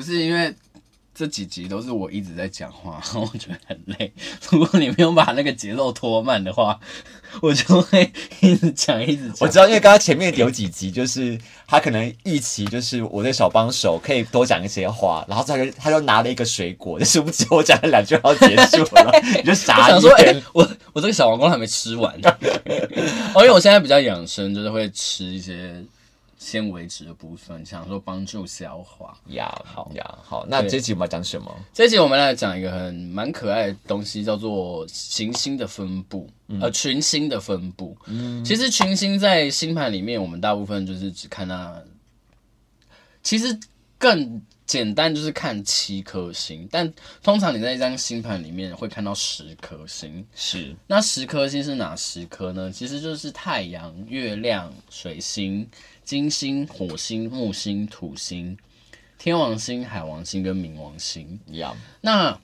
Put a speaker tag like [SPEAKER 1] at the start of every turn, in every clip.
[SPEAKER 1] 不是因为。这几集都是我一直在讲话，我觉得很累。如果你没有把那个节奏拖慢的话，我就会一直讲一直讲。
[SPEAKER 2] 我知道，因为刚刚前面有几集，就是他可能预期就是我的小帮手可以多讲一些话，然后他就他就拿了一个水果，但是不知我讲了两句话要结束了，你就傻眼。
[SPEAKER 1] 我想说，哎，我我这个小黄瓜还没吃完。哦，因为我现在比较养生，就是会吃一些。纤维质的部分，想说帮助消化
[SPEAKER 2] 呀，好呀，好。那这集我们要讲什么？
[SPEAKER 1] 这集我们来讲一个很蛮可爱的东西，叫做行星的分布，嗯、呃，群星的分布。嗯，其实群星在星盘里面，我们大部分就是只看它，其实更简单就是看七颗星，但通常你在一张星盘里面会看到十颗星。
[SPEAKER 2] 是，
[SPEAKER 1] 那十颗星是哪十颗呢？其实就是太阳、月亮、水星。金星、火星、木星、土星、天王星、海王星跟冥王星一样。Yeah. 那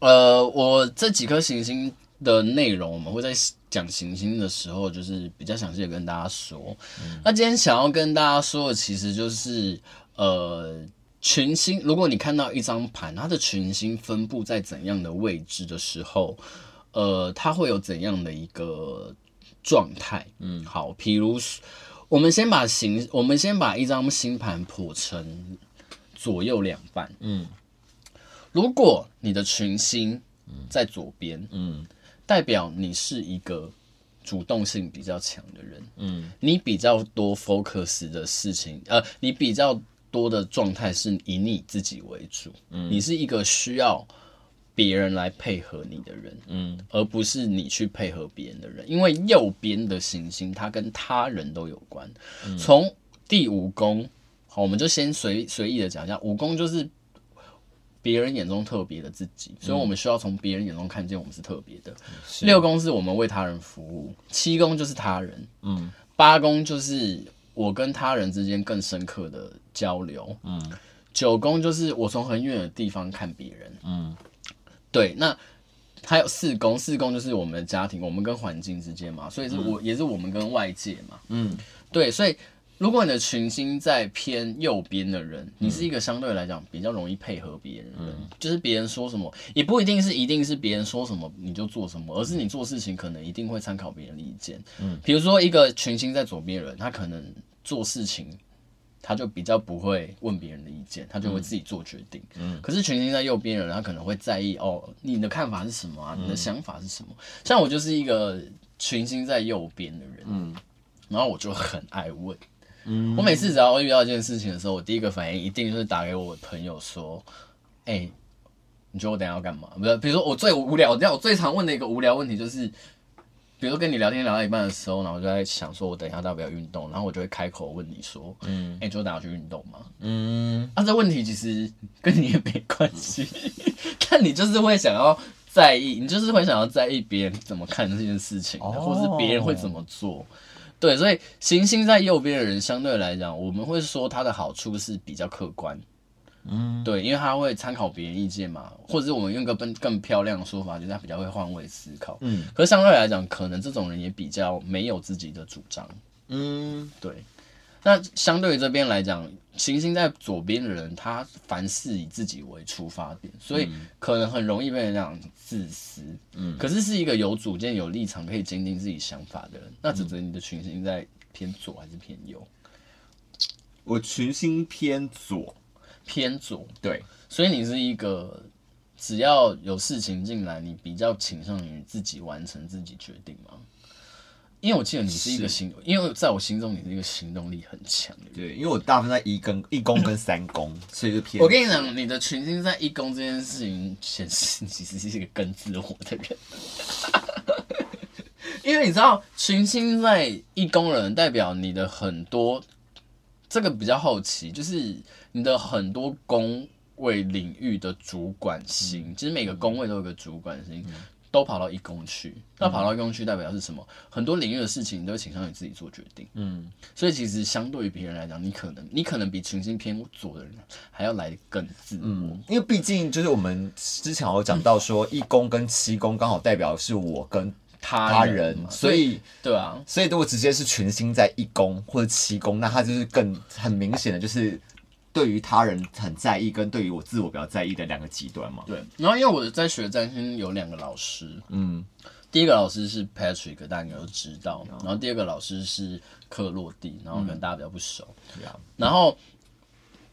[SPEAKER 1] 呃，我这几颗行星的内容，我们会在讲行星的时候，就是比较详细的跟大家说。嗯、那今天想要跟大家说的，其实就是呃，群星。如果你看到一张盘，它的群星分布在怎样的位置的时候，呃，它会有怎样的一个状态？嗯，好，譬如。我们先把形，我们先把一张星盘谱成左右两半。嗯，如果你的群星在左边，嗯，代表你是一个主动性比较强的人。嗯，你比较多 focus 的事情，呃，你比较多的状态是以你自己为主。嗯，你是一个需要。别人来配合你的人，嗯，而不是你去配合别人的人，因为右边的行星它跟他人都有关。从、嗯、第五宫，好，我们就先随随意的讲一下，五宫就是别人眼中特别的自己，所以我们需要从别人眼中看见我们是特别的。是六宫是我们为他人服务，七宫就是他人，嗯，八宫就是我跟他人之间更深刻的交流，嗯，九宫就是我从很远的地方看别人，嗯。对，那还有四宫，四宫就是我们的家庭，我们跟环境之间嘛，所以是我、嗯、也是我们跟外界嘛。嗯，对，所以如果你的群星在偏右边的人，你是一个相对来讲比较容易配合别人的人，嗯、就是别人说什么，也不一定是一定是别人说什么你就做什么，而是你做事情可能一定会参考别人的意见。嗯，比如说一个群星在左边的人，他可能做事情。他就比较不会问别人的意见，他就会自己做决定。嗯，可是群星在右边的人，他可能会在意哦，你的看法是什么啊？你的想法是什么？嗯、像我就是一个群星在右边的人，嗯，然后我就很爱问，嗯，我每次只要遇到一件事情的时候，我第一个反应一定就是打给我朋友说，哎、欸，你觉得我等下要干嘛？不是，比如说我最无聊，这样我最常问的一个无聊问题就是。比如说跟你聊天聊到一半的时候，然后我就在想说，我等一下要不要运动？然后我就会开口问你说，嗯，哎、欸，就等下去运动吗？嗯，啊，这问题其实跟你也没关系，但你就是会想要在意，你就是会想要在意别人怎么看这件事情，哦、或者是别人会怎么做。对，所以行星在右边的人，相对来讲，我们会说它的好处是比较客观。嗯，对，因为他会参考别人意见嘛，或者是我们用个更更漂亮的说法，就是他比较会换位思考。嗯，可是相对来讲，可能这种人也比较没有自己的主张。嗯，对。那相对于这边来讲，行星在左边的人，他凡事以自己为出发点，所以可能很容易被人讲自私。嗯，可是是一个有主见、有立场、可以坚定自己想法的人。那指责你的群星在偏左还是偏右？
[SPEAKER 2] 我群星偏左。
[SPEAKER 1] 偏左，对，所以你是一个只要有事情进来，你比较倾向于自己完成、自己决定吗？因为我记得你是一个行，因为在我心中你是一个行动力很强的人。
[SPEAKER 2] 对，因为我大部分在一跟一公跟三公，所以就偏。
[SPEAKER 1] 我跟你讲，你的群星在一公这件事情显示你其实是一个更自我的人，因为你知道群星在一公的人代表你的很多，这个比较好奇，就是。你的很多宫位领域的主管星，嗯、其实每个宫位都有个主管星，嗯、都跑到一公去。嗯、那跑到一公去代表是什么？很多领域的事情你都倾向于自己做决定。嗯，所以其实相对于别人来讲，你可能你可能比群星偏左的人还要来得更自我。嗯，
[SPEAKER 2] 因为毕竟就是我们之前有讲到说，一宫跟七宫刚好代表的是我跟他人，所以
[SPEAKER 1] 对啊，
[SPEAKER 2] 所以如果直接是群星在一宫或者七宫，那他就是更很明显的就是。对于他人很在意，跟对于我自我比较在意的两个极端嘛。
[SPEAKER 1] 对，然后因为我在学占星有两个老师，嗯，第一个老师是 Patrick，大家应该都知道，然后第二个老师是克洛蒂，然后可能大家比较不熟，嗯、然后。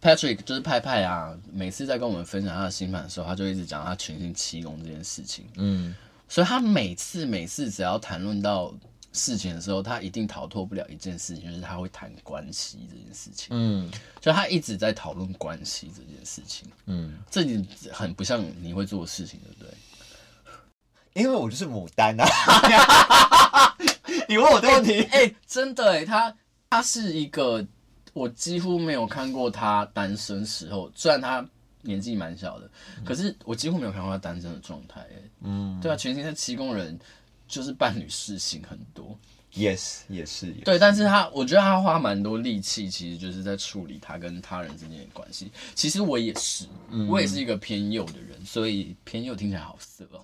[SPEAKER 1] Patrick 就是派派啊，每次在跟我们分享他的星盘的时候，他就一直讲他全星七宫这件事情。嗯，所以他每次每次只要谈论到事情的时候，他一定逃脱不了一件事情，就是他会谈关系这件事情。嗯，就他一直在讨论关系这件事情。嗯，这点很不像你会做的事情，对不对？
[SPEAKER 2] 因为我就是牡丹啊。你问我这个问题，
[SPEAKER 1] 哎、欸欸，真的哎、欸，他他是一个。我几乎没有看过他单身时候，虽然他年纪蛮小的，嗯、可是我几乎没有看过他单身的状态。嗯，对啊，全新的七宫人就是伴侣事情很多。
[SPEAKER 2] Yes，也是。
[SPEAKER 1] 对，但是他我觉得他花蛮多力气，其实就是在处理他跟他人之间的关系。其实我也是，嗯、我也是一个偏右的人，所以偏右听起来好色哦。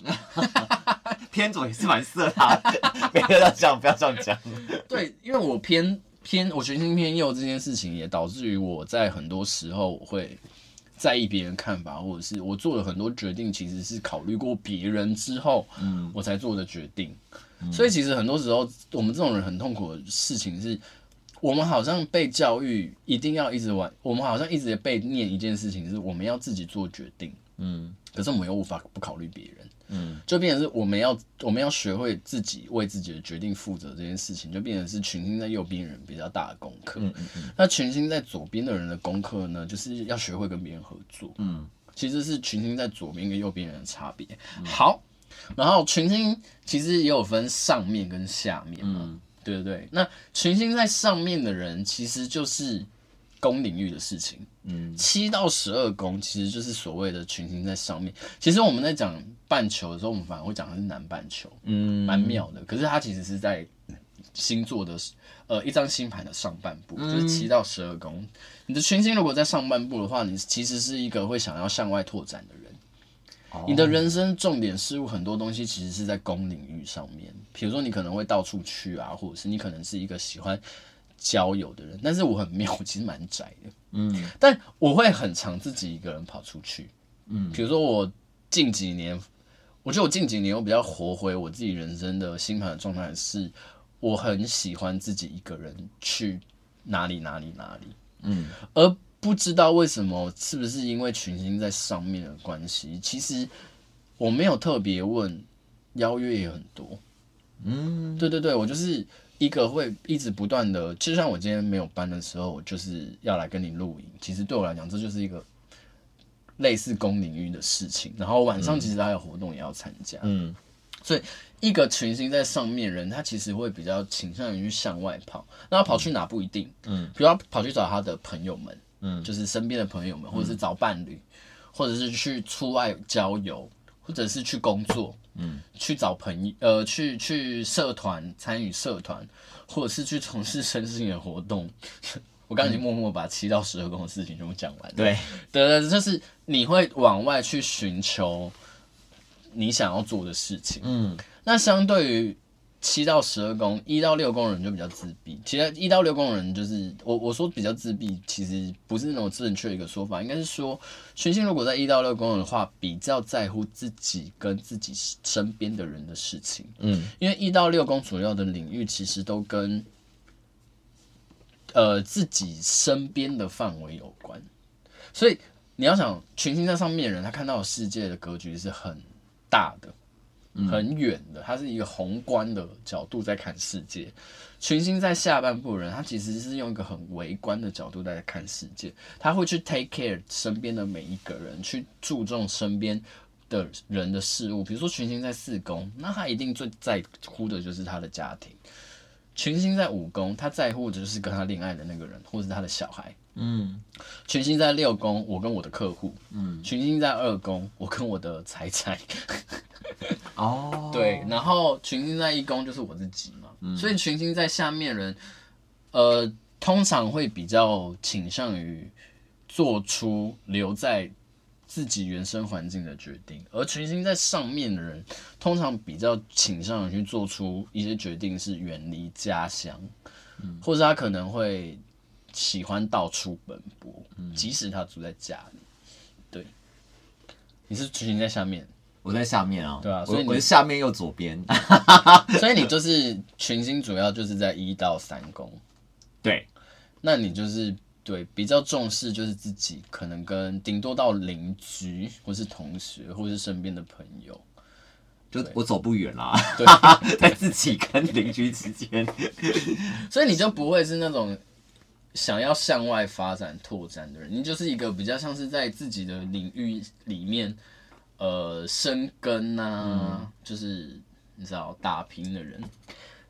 [SPEAKER 2] 偏左也是蛮色的，不要这样，不要这样讲。
[SPEAKER 1] 对，因为我偏。偏我群星偏右这件事情，也导致于我在很多时候我会在意别人看法，或者是我做了很多决定，其实是考虑过别人之后，嗯，我才做的决定。嗯、所以其实很多时候，我们这种人很痛苦的事情是，我们好像被教育一定要一直玩，我们好像一直被念一件事情，是我们要自己做决定，嗯，可是我们又无法不考虑别人。嗯，就变成是我们要我们要学会自己为自己的决定负责这件事情，就变成是群星在右边人比较大的功课。嗯嗯嗯。那群星在左边的人的功课呢，就是要学会跟别人合作。嗯，其实是群星在左边跟右边人的差别。嗯、好，然后群星其实也有分上面跟下面嘛。嗯，对对对。那群星在上面的人，其实就是。宫领域的事情，嗯，七到十二宫其实就是所谓的群星在上面。其实我们在讲半球的时候，我们反而会讲的是南半球，嗯，蛮妙的。可是它其实是在星座的呃一张星盘的上半部，嗯、就是七到十二宫。你的群星如果在上半部的话，你其实是一个会想要向外拓展的人。哦、你的人生重点事物很多东西其实是在宫领域上面，比如说你可能会到处去啊，或者是你可能是一个喜欢。交友的人，但是我很妙，我 其实蛮宅的，嗯，但我会很常自己一个人跑出去，嗯，比如说我近几年，我觉得我近几年我比较活回我自己人生的星盘的状态是，我很喜欢自己一个人去哪里哪里哪里，嗯，而不知道为什么，是不是因为群星在上面的关系，其实我没有特别问，邀约也很多，嗯，对对对，我就是。一个会一直不断的，就像我今天没有班的时候，我就是要来跟你录影。其实对我来讲，这就是一个类似公领域的事情。然后晚上其实还有活动也要参加，嗯，所以一个群星在上面人，他其实会比较倾向于向外跑。那他跑去哪不一定，嗯，比如他跑去找他的朋友们，嗯，就是身边的朋友们，或者是找伴侣，或者是去出外郊游，或者是去工作。嗯，去找朋友，呃，去去社团参与社团，或者是去从事身心的活动。我刚才已经默默把七到十二宫的事情全部讲完。对，对对，就是你会往外去寻求你想要做的事情。嗯，那相对于。七到十二宫，一到六宫人就比较自闭。其实一到六宫人就是我我说比较自闭，其实不是那种正确的一个说法，应该是说群星如果在一到六宫的话，比较在乎自己跟自己身边的人的事情。嗯，因为一到六宫主要的领域其实都跟呃自己身边的范围有关，所以你要想群星在上面的人，他看到世界的格局是很大的。很远的，他是一个宏观的角度在看世界。群星在下半部的人，他其实是用一个很微观的角度在看世界。他会去 take care 身边的每一个人，去注重身边的人的事物。比如说群星在四宫，那他一定最在乎的就是他的家庭。群星在五宫，他在乎的就是跟他恋爱的那个人，或是他的小孩。嗯。群星在六宫，我跟我的客户。嗯。群星在二宫，我跟我的财产。哦，oh. 对，然后群星在一宫就是我自己嘛，嗯、所以群星在下面人，呃，通常会比较倾向于做出留在自己原生环境的决定，而群星在上面的人，通常比较倾向于去做出一些决定是远离家乡，嗯、或者他可能会喜欢到处奔波，嗯、即使他住在家里。对，你是群星在下面，
[SPEAKER 2] 我在下面啊。
[SPEAKER 1] 对啊，所以你
[SPEAKER 2] 我是下面又左边，
[SPEAKER 1] 所以你就是群星主要就是在一到三宫。
[SPEAKER 2] 对，
[SPEAKER 1] 那你就是对比较重视，就是自己可能跟顶多到邻居，或是同学，或是身边的朋友。
[SPEAKER 2] 就我走不远啦，
[SPEAKER 1] 对，
[SPEAKER 2] 在自己跟邻居之间，
[SPEAKER 1] 所以你就不会是那种想要向外发展拓展的人，你就是一个比较像是在自己的领域里面，呃，生根啊，嗯、就是你知道打拼的人。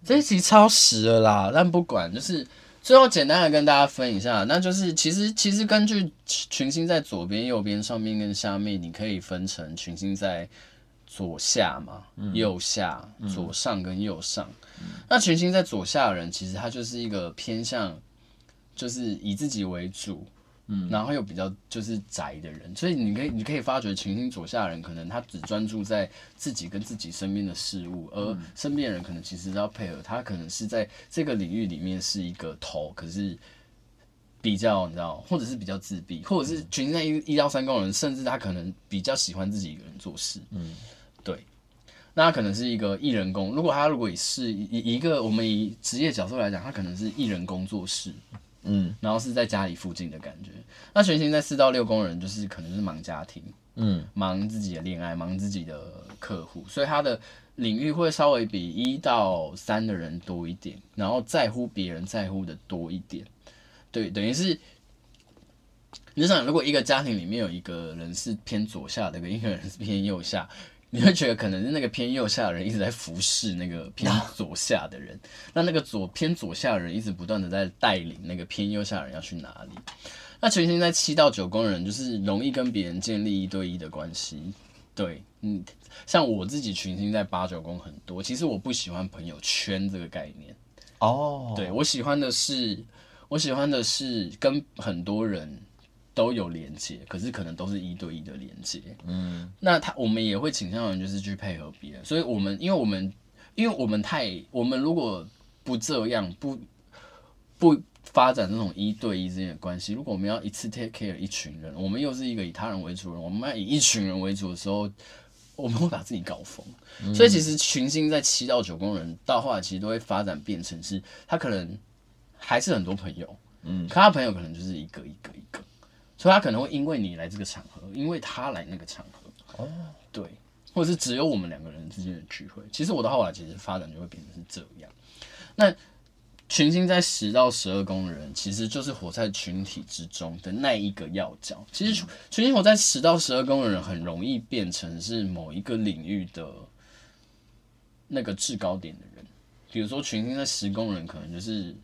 [SPEAKER 1] 这一集超时了啦，但不管，就是最后简单的跟大家分一下，那就是其实其实根据群星在左边、右边、上面跟下面，你可以分成群星在。左下嘛，右下，嗯、左上跟右上。嗯、那群星在左下的人，其实他就是一个偏向，就是以自己为主，嗯，然后又比较就是宅的人。所以你可以你可以发觉，群星左下的人可能他只专注在自己跟自己身边的事物，而身边的人可能其实要配合他，可能是在这个领域里面是一个头，可是比较你知道，或者是比较自闭，或者是群星在一一到三宫人，甚至他可能比较喜欢自己一个人做事，嗯。对，那他可能是一个艺人工。如果他如果是以一个我们以职业角度来讲，他可能是艺人工作室，嗯，然后是在家里附近的感觉。那全星在四到六宫人，就是可能是忙家庭，嗯，忙自己的恋爱，忙自己的客户，所以他的领域会稍微比一到三的人多一点，然后在乎别人在乎的多一点。对，等于是你想，如果一个家庭里面有一个人是偏左下的，一个人是偏右下。你会觉得可能是那个偏右下的人一直在服侍那个偏左下的人，那那个左偏左下的人一直不断的在带领那个偏右下的人要去哪里。那群星在七到九宫人就是容易跟别人建立一对一的关系。对，嗯，像我自己群星在八九宫很多，其实我不喜欢朋友圈这个概念。哦，对，我喜欢的是，我喜欢的是跟很多人。都有连接，可是可能都是一对一的连接。嗯，那他我们也会倾向于就是去配合别人，所以我们因为我们因为我们太我们如果不这样不不发展这种一对一之间的关系，如果我们要一次 take care 一群人，我们又是一个以他人为主的人，我们要以一群人为主的时候，我们会把自己搞疯。嗯，所以其实群星在七到九宫人到后来其实都会发展变成是，他可能还是很多朋友，嗯，可他朋友可能就是一个一个一个。所以他可能会因为你来这个场合，因为他来那个场合，哦，对，或者是只有我们两个人之间的聚会。其实我到后来其实发展就会变成是这样。那群星在十到十二宫的人，其实就是活在群体之中的那一个要角。其实群星活在十到十二宫的人，很容易变成是某一个领域的那个制高点的人。比如说群星在十宫人，可能就是。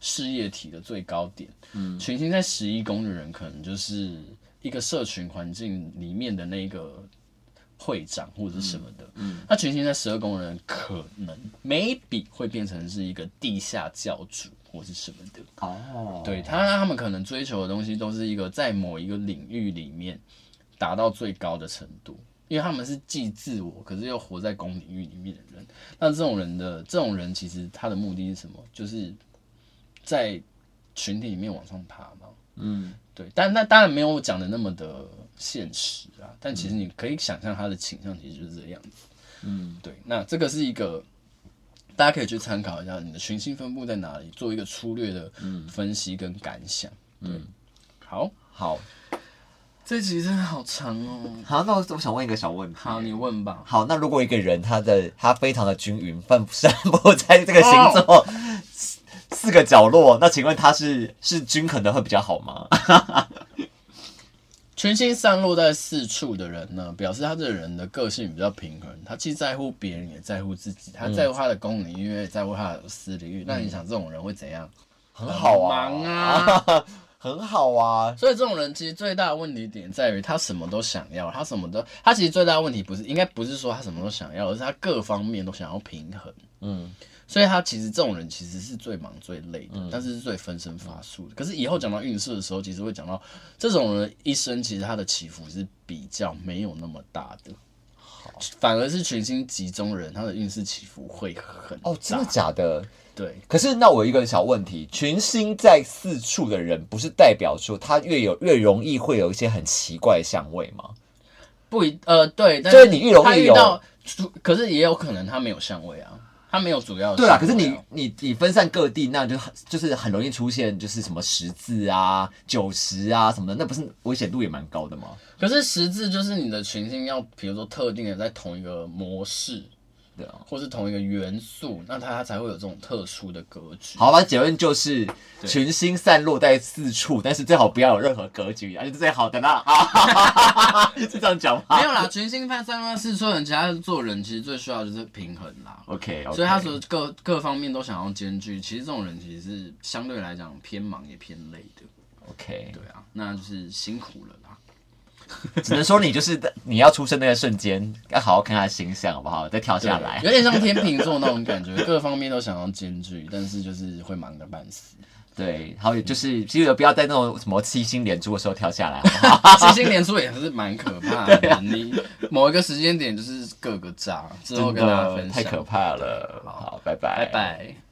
[SPEAKER 1] 事业体的最高点，嗯，群星在十一宫的人，可能就是一个社群环境里面的那个会长或者是什么的，嗯，嗯，那群星在十二宫的人，可能 maybe 会变成是一个地下教主或是什么的，哦，对他，他们可能追求的东西都是一个在某一个领域里面达到最高的程度，因为他们是既自我，可是又活在公领域里面的人，那这种人的这种人，其实他的目的是什么？就是。在群体里面往上爬嘛，嗯，对，但那当然没有我讲的那么的现实啊，但其实你可以想象他的倾向其实就是这样子，嗯，对，那这个是一个大家可以去参考一下你的群星分布在哪里，做一个粗略的分析跟感想，对，嗯、好，好，这集真的好长哦，
[SPEAKER 2] 好，那我我想问一个小问题，
[SPEAKER 1] 好，你问吧，
[SPEAKER 2] 好，那如果一个人他的他非常的均匀，分散布在这个星座。Oh! 四个角落，那请问他是是均衡的会比较好吗？
[SPEAKER 1] 群星散落在四处的人呢，表示他这个人的个性比较平衡，他既在乎别人，也在乎自己，他在乎他的公领域，也在乎他的私领域。嗯、那你想这种人会怎样？
[SPEAKER 2] 很好啊，
[SPEAKER 1] 忙啊，
[SPEAKER 2] 很好啊。
[SPEAKER 1] 所以这种人其实最大的问题点在于他什么都想要，他什么都，他其实最大的问题不是应该不是说他什么都想要，而是他各方面都想要平衡。嗯。所以他其实这种人其实是最忙最累的，嗯、但是是最分身乏术的。可是以后讲到运势的时候，其实会讲到这种人一生其实他的起伏是比较没有那么大的。
[SPEAKER 2] 好。
[SPEAKER 1] 反而是群星集中人，他的运势起伏会很
[SPEAKER 2] 哦，真的假的？
[SPEAKER 1] 对。
[SPEAKER 2] 可是那我有一个小问题，群星在四处的人，不是代表说他越有越容易会有一些很奇怪的相位吗？
[SPEAKER 1] 不一呃，对，但
[SPEAKER 2] 是你越容易有，
[SPEAKER 1] 可是也有可能他没有相位啊。他没有主要的
[SPEAKER 2] 对啊，可是你你你分散各地，那就很就是很容易出现就是什么十字啊、九十啊什么的，那不是危险度也蛮高的吗？
[SPEAKER 1] 可是十字就是你的群星要，比如说特定的在同一个模式。对啊，或是同一个元素，那它才会有这种特殊的格局。
[SPEAKER 2] 好吧，结论就是群星散落在四处，但是最好不要有任何格局，而且是最好的啦。是这样讲吗？
[SPEAKER 1] 没有啦，群星散散落在四处人，其他做人其实最需要就是平衡啦。
[SPEAKER 2] OK，, okay.
[SPEAKER 1] 所以他说各各方面都想要兼具，其实这种人其实是相对来讲偏忙也偏累的。
[SPEAKER 2] OK，
[SPEAKER 1] 对啊，那就是辛苦了。
[SPEAKER 2] 只能说你就是你要出生那个瞬间，要好好看他的形象，好不好？再跳下来，
[SPEAKER 1] 有点像天秤座那种感觉，各方面都想要兼具，但是就是会忙得半死。
[SPEAKER 2] 对，还有就是记得不要在那种什么七星连珠的时候跳下来，好不好？
[SPEAKER 1] 七星连珠也是蛮可怕的，啊、你某一个时间点就是各个炸，之后跟大家分享，
[SPEAKER 2] 太可怕了。好，拜拜，
[SPEAKER 1] 拜拜。